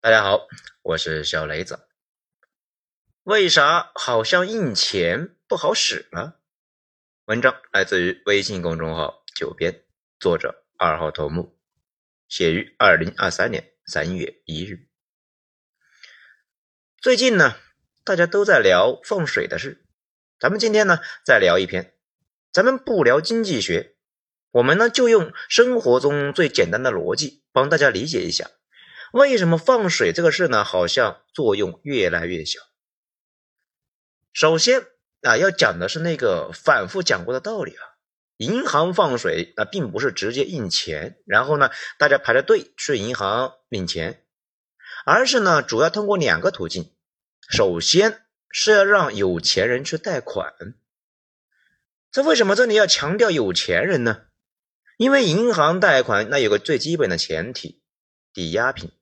大家好，我是小雷子。为啥好像印钱不好使呢？文章来自于微信公众号“九编”，作者二号头目，写于二零二三年三月一日。最近呢，大家都在聊放水的事，咱们今天呢再聊一篇。咱们不聊经济学，我们呢就用生活中最简单的逻辑帮大家理解一下。为什么放水这个事呢？好像作用越来越小。首先啊，要讲的是那个反复讲过的道理啊，银行放水那并不是直接印钱，然后呢大家排着队去银行领钱，而是呢主要通过两个途径。首先是要让有钱人去贷款。这为什么这里要强调有钱人呢？因为银行贷款那有个最基本的前提，抵押品。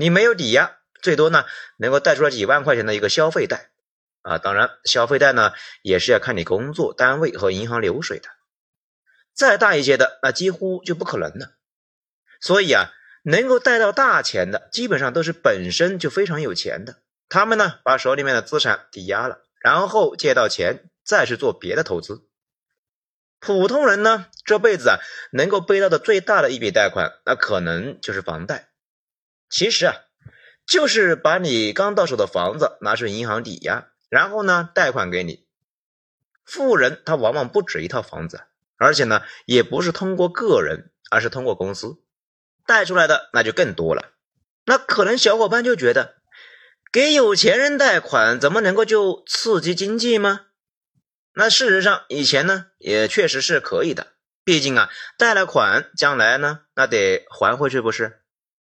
你没有抵押，最多呢能够贷出来几万块钱的一个消费贷啊，当然消费贷呢也是要看你工作单位和银行流水的，再大一些的那几乎就不可能了。所以啊，能够贷到大钱的，基本上都是本身就非常有钱的，他们呢把手里面的资产抵押了，然后借到钱再去做别的投资。普通人呢这辈子啊能够背到的最大的一笔贷款，那可能就是房贷。其实啊，就是把你刚到手的房子拿去银行抵押，然后呢贷款给你。富人他往往不止一套房子，而且呢也不是通过个人，而是通过公司贷出来的，那就更多了。那可能小伙伴就觉得，给有钱人贷款怎么能够就刺激经济吗？那事实上以前呢也确实是可以的，毕竟啊贷了款，将来呢那得还回去不是？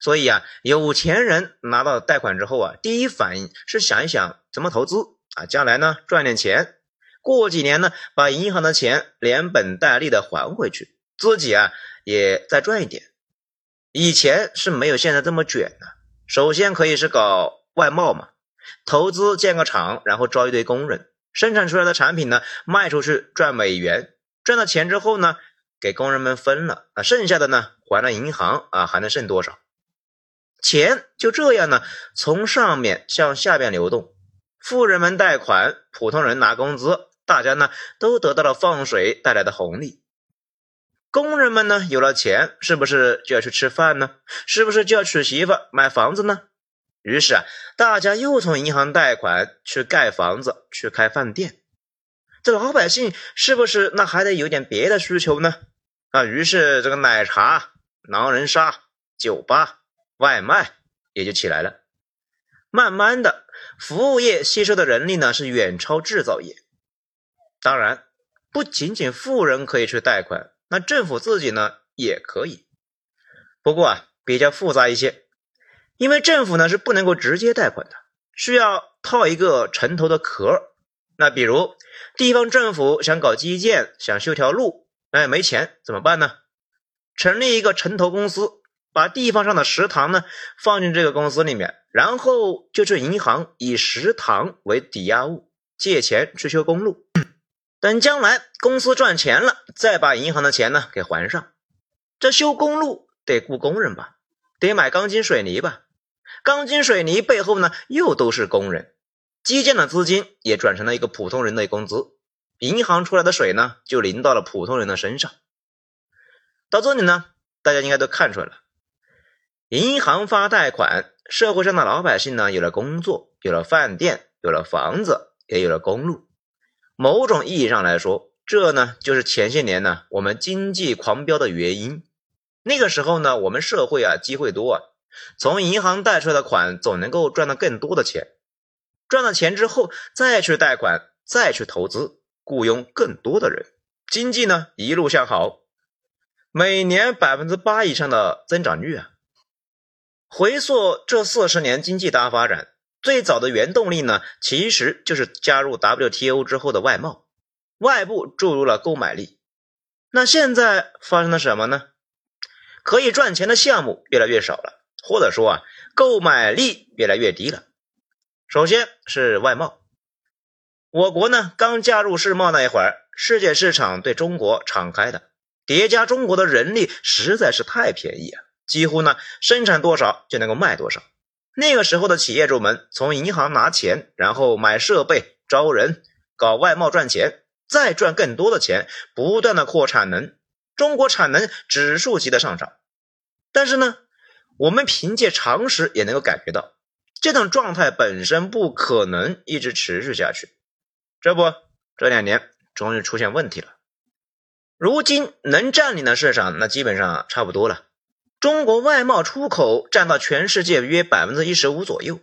所以啊，有钱人拿到贷款之后啊，第一反应是想一想怎么投资啊，将来呢赚点钱，过几年呢把银行的钱连本带利的还回去，自己啊也再赚一点。以前是没有现在这么卷的。首先可以是搞外贸嘛，投资建个厂，然后招一堆工人，生产出来的产品呢卖出去赚美元，赚到钱之后呢给工人们分了啊，剩下的呢还了银行啊，还能剩多少？钱就这样呢，从上面向下边流动，富人们贷款，普通人拿工资，大家呢都得到了放水带来的红利。工人们呢有了钱，是不是就要去吃饭呢？是不是就要娶媳妇、买房子呢？于是啊，大家又从银行贷款去盖房子、去开饭店。这老百姓是不是那还得有点别的需求呢？啊，于是这个奶茶、狼人杀、酒吧。外卖也就起来了，慢慢的，服务业吸收的人力呢是远超制造业。当然，不仅仅富人可以去贷款，那政府自己呢也可以。不过啊，比较复杂一些，因为政府呢是不能够直接贷款的，需要套一个城投的壳。那比如地方政府想搞基建，想修条路，哎，没钱怎么办呢？成立一个城投公司。把地方上的食堂呢放进这个公司里面，然后就去银行以食堂为抵押物借钱去修公路，等将来公司赚钱了，再把银行的钱呢给还上。这修公路得雇工人吧，得买钢筋水泥吧，钢筋水泥背后呢又都是工人，基建的资金也转成了一个普通人的工资，银行出来的水呢就淋到了普通人的身上。到这里呢，大家应该都看出来了。银行发贷款，社会上的老百姓呢有了工作，有了饭店，有了房子，也有了公路。某种意义上来说，这呢就是前些年呢我们经济狂飙的原因。那个时候呢，我们社会啊机会多啊，从银行贷出来的款总能够赚到更多的钱。赚了钱之后，再去贷款，再去投资，雇佣更多的人，经济呢一路向好，每年百分之八以上的增长率啊。回溯这四十年经济大发展，最早的原动力呢，其实就是加入 WTO 之后的外贸，外部注入了购买力。那现在发生了什么呢？可以赚钱的项目越来越少了，或者说啊，购买力越来越低了。首先是外贸，我国呢刚加入世贸那一会儿，世界市场对中国敞开的，叠加中国的人力实在是太便宜啊。几乎呢，生产多少就能够卖多少，那个时候的企业主们从银行拿钱，然后买设备、招人、搞外贸赚钱，再赚更多的钱，不断的扩产能，中国产能指数级的上涨。但是呢，我们凭借常识也能够感觉到，这种状态本身不可能一直持续下去。这不，这两年终于出现问题了。如今能占领的市场，那基本上差不多了。中国外贸出口占到全世界约百分之一十五左右，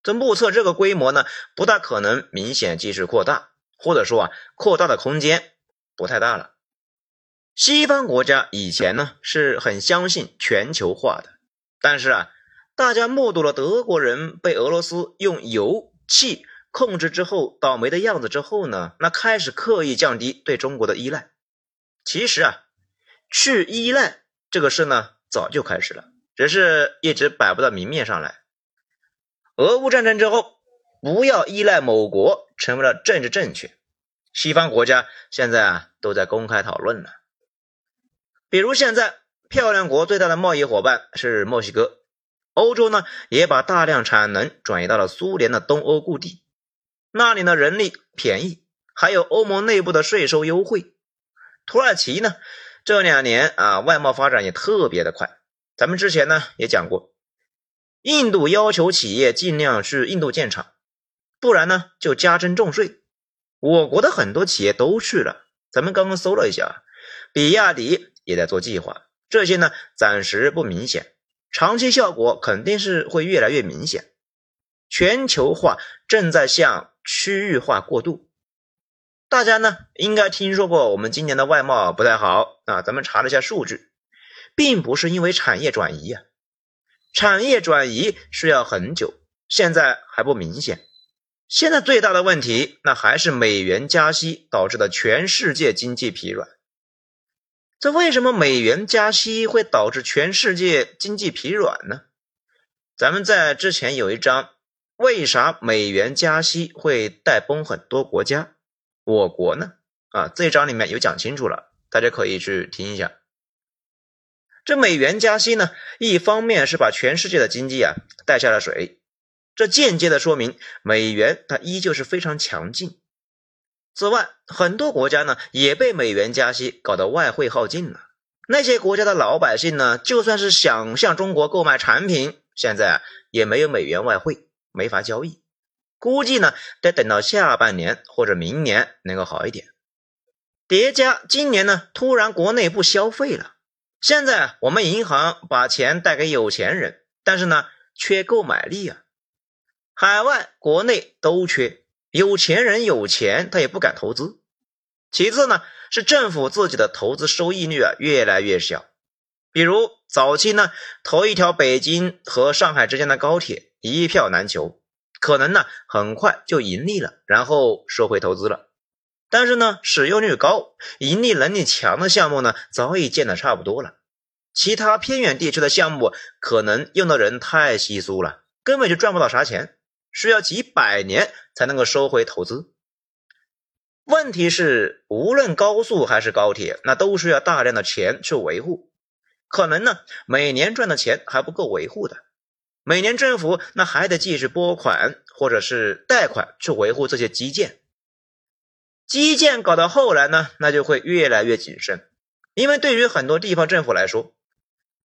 这目测这个规模呢，不大可能明显继续扩大，或者说啊，扩大的空间不太大了。西方国家以前呢是很相信全球化的，但是啊，大家目睹了德国人被俄罗斯用油气控制之后倒霉的样子之后呢，那开始刻意降低对中国的依赖。其实啊，去依赖这个事呢。早就开始了，只是一直摆不到明面上来。俄乌战争之后，不要依赖某国成为了政治正确。西方国家现在啊都在公开讨论了。比如现在，漂亮国最大的贸易伙伴是墨西哥，欧洲呢也把大量产能转移到了苏联的东欧故地，那里的人力便宜，还有欧盟内部的税收优惠。土耳其呢？这两年啊，外贸发展也特别的快。咱们之前呢也讲过，印度要求企业尽量去印度建厂，不然呢就加征重税。我国的很多企业都去了，咱们刚刚搜了一下，比亚迪也在做计划。这些呢暂时不明显，长期效果肯定是会越来越明显。全球化正在向区域化过渡。大家呢应该听说过，我们今年的外贸不太好啊。咱们查了一下数据，并不是因为产业转移啊，产业转移需要很久，现在还不明显。现在最大的问题，那还是美元加息导致的全世界经济疲软。这为什么美元加息会导致全世界经济疲软呢？咱们在之前有一章，为啥美元加息会带崩很多国家？我国呢？啊，这一章里面有讲清楚了，大家可以去听一下。这美元加息呢，一方面是把全世界的经济啊带下了水，这间接的说明美元它依旧是非常强劲。此外，很多国家呢也被美元加息搞得外汇耗尽了。那些国家的老百姓呢，就算是想向中国购买产品，现在啊也没有美元外汇，没法交易。估计呢，得等到下半年或者明年能够好一点。叠加今年呢，突然国内不消费了。现在我们银行把钱贷给有钱人，但是呢，缺购买力啊。海外、国内都缺，有钱人有钱，他也不敢投资。其次呢，是政府自己的投资收益率啊越来越小。比如早期呢，投一条北京和上海之间的高铁，一票难求。可能呢，很快就盈利了，然后收回投资了。但是呢，使用率高、盈利能力强的项目呢，早已建的差不多了。其他偏远地区的项目，可能用的人太稀疏了，根本就赚不到啥钱，需要几百年才能够收回投资。问题是，无论高速还是高铁，那都需要大量的钱去维护，可能呢，每年赚的钱还不够维护的。每年政府那还得继续拨款或者是贷款去维护这些基建，基建搞到后来呢，那就会越来越谨慎，因为对于很多地方政府来说，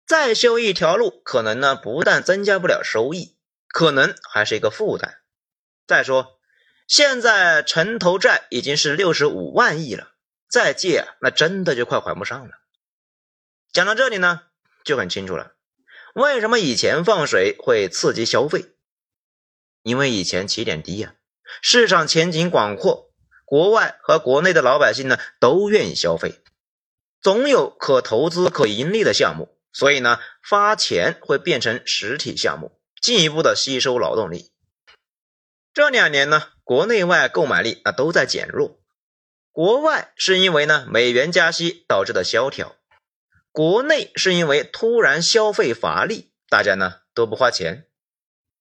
再修一条路可能呢不但增加不了收益，可能还是一个负担。再说，现在城投债已经是六十五万亿了，再借那真的就快还不上了。讲到这里呢，就很清楚了。为什么以前放水会刺激消费？因为以前起点低呀，市场前景广阔，国外和国内的老百姓呢都愿意消费，总有可投资、可盈利的项目，所以呢发钱会变成实体项目，进一步的吸收劳动力。这两年呢，国内外购买力啊都在减弱，国外是因为呢美元加息导致的萧条。国内是因为突然消费乏力，大家呢都不花钱，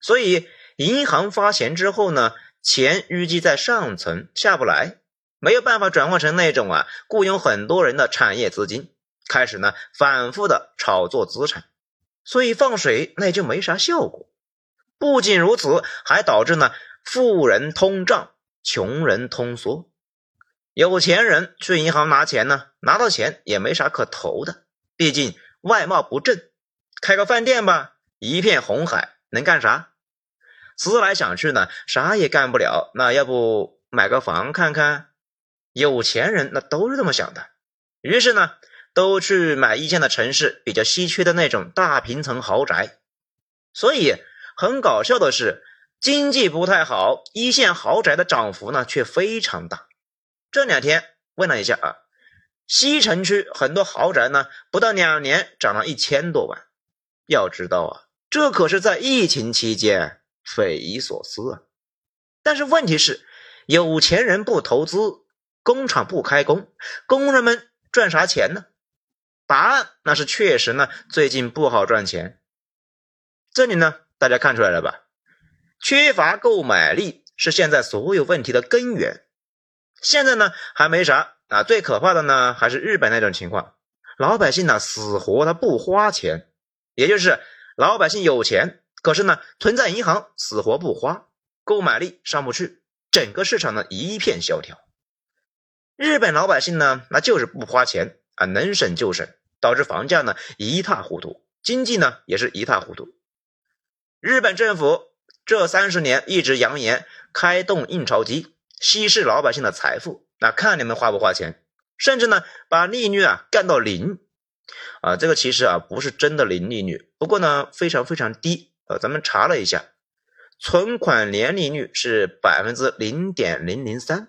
所以银行发钱之后呢，钱淤积在上层下不来，没有办法转换成那种啊雇佣很多人的产业资金，开始呢反复的炒作资产，所以放水那就没啥效果。不仅如此，还导致呢富人通胀，穷人通缩。有钱人去银行拿钱呢，拿到钱也没啥可投的，毕竟外贸不振。开个饭店吧，一片红海，能干啥？思来想去呢，啥也干不了。那要不买个房看看？有钱人那都是这么想的。于是呢，都去买一线的城市比较稀缺的那种大平层豪宅。所以很搞笑的是，经济不太好，一线豪宅的涨幅呢却非常大。这两天问了一下啊，西城区很多豪宅呢，不到两年涨了一千多万。要知道啊，这可是在疫情期间，匪夷所思啊。但是问题是，有钱人不投资，工厂不开工，工人们赚啥钱呢？答案那是确实呢，最近不好赚钱。这里呢，大家看出来了吧？缺乏购买力是现在所有问题的根源。现在呢还没啥啊，最可怕的呢还是日本那种情况，老百姓呢死活他不花钱，也就是老百姓有钱，可是呢存在银行死活不花，购买力上不去，整个市场呢一片萧条。日本老百姓呢那就是不花钱啊，能省就省，导致房价呢一塌糊涂，经济呢也是一塌糊涂。日本政府这三十年一直扬言开动印钞机。稀释老百姓的财富，那看你们花不花钱，甚至呢把利率啊干到零，啊这个其实啊不是真的零利率，不过呢非常非常低，呃咱们查了一下，存款年利率是百分之零点零零三，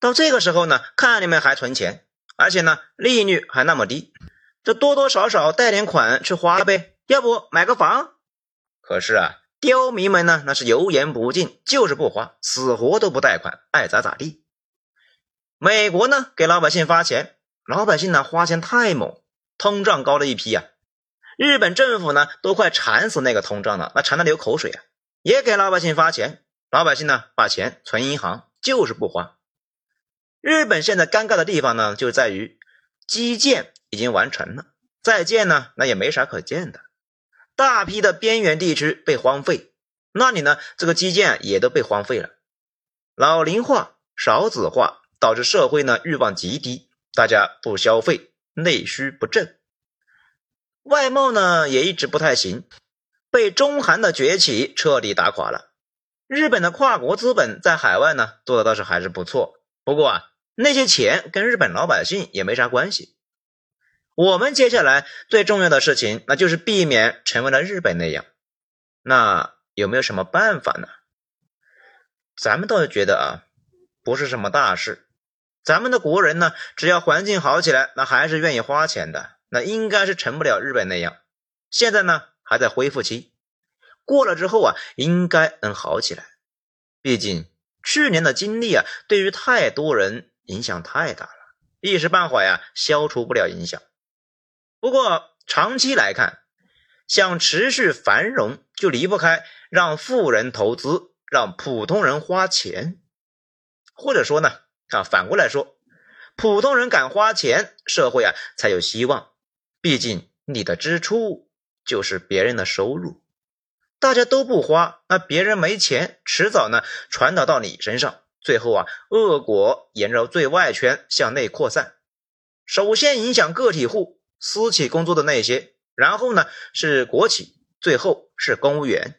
到这个时候呢看你们还存钱，而且呢利率还那么低，这多多少少贷点款去花呗，要不买个房，可是啊。刁民们呢，那是油盐不进，就是不花，死活都不贷款，爱咋咋地。美国呢，给老百姓发钱，老百姓呢花钱太猛，通胀高了一批呀。日本政府呢，都快馋死那个通胀了，那馋的流口水啊，也给老百姓发钱，老百姓呢把钱存银行，就是不花。日本现在尴尬的地方呢，就在于基建已经完成了，再建呢，那也没啥可建的。大批的边缘地区被荒废，那里呢，这个基建也都被荒废了。老龄化、少子化导致社会呢欲望极低，大家不消费，内需不振。外贸呢也一直不太行，被中韩的崛起彻底打垮了。日本的跨国资本在海外呢做的倒是还是不错，不过啊，那些钱跟日本老百姓也没啥关系。我们接下来最重要的事情，那就是避免成为了日本那样。那有没有什么办法呢？咱们倒是觉得啊，不是什么大事。咱们的国人呢，只要环境好起来，那还是愿意花钱的。那应该是成不了日本那样。现在呢，还在恢复期，过了之后啊，应该能好起来。毕竟去年的经历啊，对于太多人影响太大了，一时半会呀，消除不了影响。不过长期来看，想持续繁荣，就离不开让富人投资，让普通人花钱。或者说呢，啊，反过来说，普通人敢花钱，社会啊才有希望。毕竟你的支出就是别人的收入，大家都不花，那别人没钱，迟早呢传导到你身上，最后啊，恶果沿着最外圈向内扩散，首先影响个体户。私企工作的那些，然后呢是国企，最后是公务员。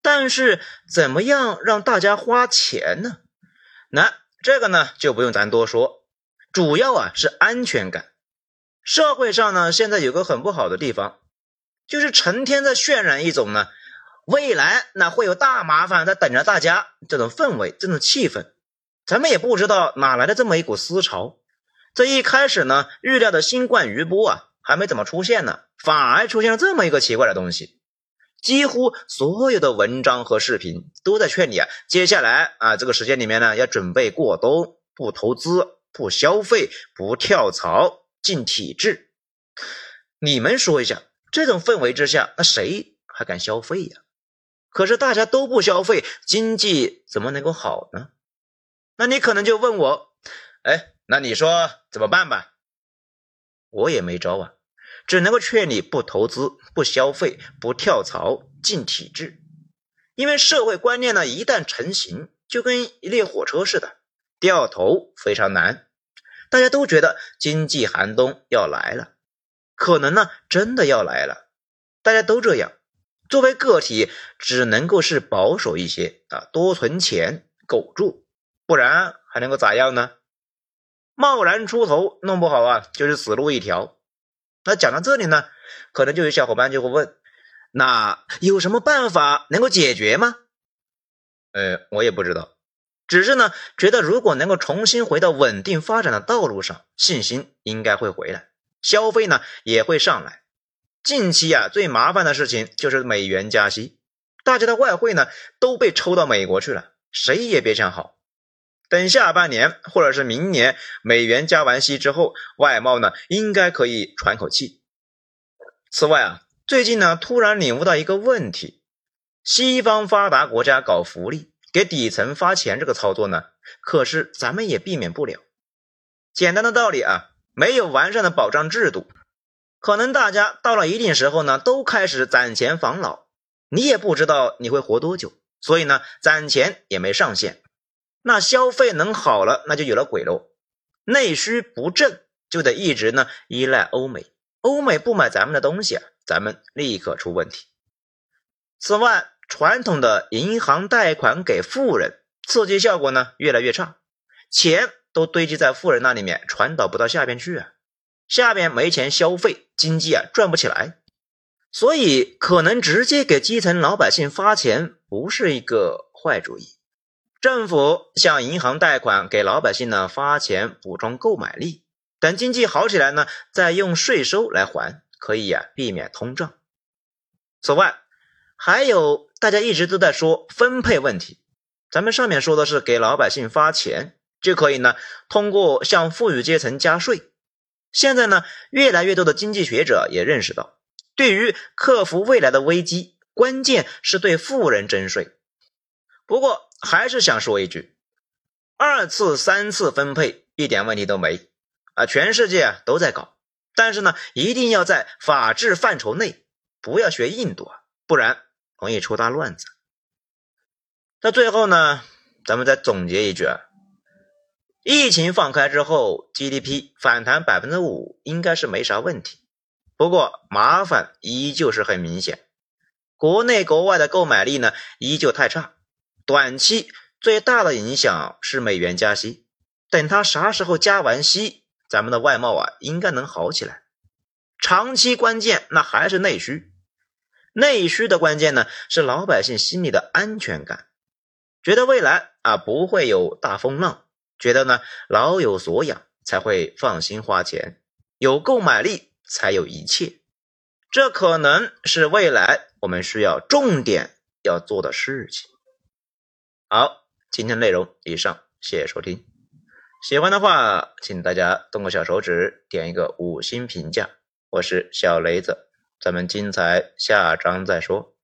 但是怎么样让大家花钱呢？那这个呢就不用咱多说，主要啊是安全感。社会上呢现在有个很不好的地方，就是成天在渲染一种呢未来那会有大麻烦在等着大家这种氛围、这种气氛。咱们也不知道哪来的这么一股思潮。这一开始呢，预料的新冠余波啊，还没怎么出现呢，反而出现了这么一个奇怪的东西。几乎所有的文章和视频都在劝你啊，接下来啊这个时间里面呢，要准备过冬，不投资，不消费，不跳槽，进体制。你们说一下，这种氛围之下，那谁还敢消费呀？可是大家都不消费，经济怎么能够好呢？那你可能就问我，哎。那你说怎么办吧？我也没招啊，只能够劝你不投资、不消费、不跳槽、进体制。因为社会观念呢，一旦成型，就跟一列火车似的，掉头非常难。大家都觉得经济寒冬要来了，可能呢真的要来了，大家都这样。作为个体，只能够是保守一些啊，多存钱，苟住，不然还能够咋样呢？贸然出头，弄不好啊，就是死路一条。那讲到这里呢，可能就有小伙伴就会问：那有什么办法能够解决吗？呃，我也不知道，只是呢，觉得如果能够重新回到稳定发展的道路上，信心应该会回来，消费呢也会上来。近期啊，最麻烦的事情就是美元加息，大家的外汇呢都被抽到美国去了，谁也别想好。等下半年或者是明年，美元加完息之后，外贸呢应该可以喘口气。此外啊，最近呢突然领悟到一个问题：西方发达国家搞福利，给底层发钱这个操作呢，可是咱们也避免不了。简单的道理啊，没有完善的保障制度，可能大家到了一定时候呢，都开始攒钱防老，你也不知道你会活多久，所以呢，攒钱也没上限。那消费能好了，那就有了鬼喽。内需不振，就得一直呢依赖欧美。欧美不买咱们的东西啊，咱们立刻出问题。此外，传统的银行贷款给富人，刺激效果呢越来越差，钱都堆积在富人那里面，传导不到下边去啊。下边没钱消费，经济啊转不起来。所以，可能直接给基层老百姓发钱，不是一个坏主意。政府向银行贷款，给老百姓呢发钱补充购买力，等经济好起来呢，再用税收来还，可以呀避免通胀。此外，还有大家一直都在说分配问题，咱们上面说的是给老百姓发钱，就可以呢通过向富裕阶层加税。现在呢，越来越多的经济学者也认识到，对于克服未来的危机，关键是对富人征税。不过，还是想说一句，二次、三次分配一点问题都没啊，全世界都在搞，但是呢，一定要在法治范畴内，不要学印度啊，不然容易出大乱子。那最后呢，咱们再总结一句啊，疫情放开之后，GDP 反弹百分之五应该是没啥问题，不过麻烦依旧是很明显，国内国外的购买力呢依旧太差。短期最大的影响是美元加息，等它啥时候加完息，咱们的外贸啊应该能好起来。长期关键那还是内需，内需的关键呢是老百姓心里的安全感，觉得未来啊不会有大风浪，觉得呢老有所养才会放心花钱，有购买力才有一切，这可能是未来我们需要重点要做的事情。好，今天内容以上，谢谢收听。喜欢的话，请大家动个小手指，点一个五星评价。我是小雷子，咱们精彩下章再说。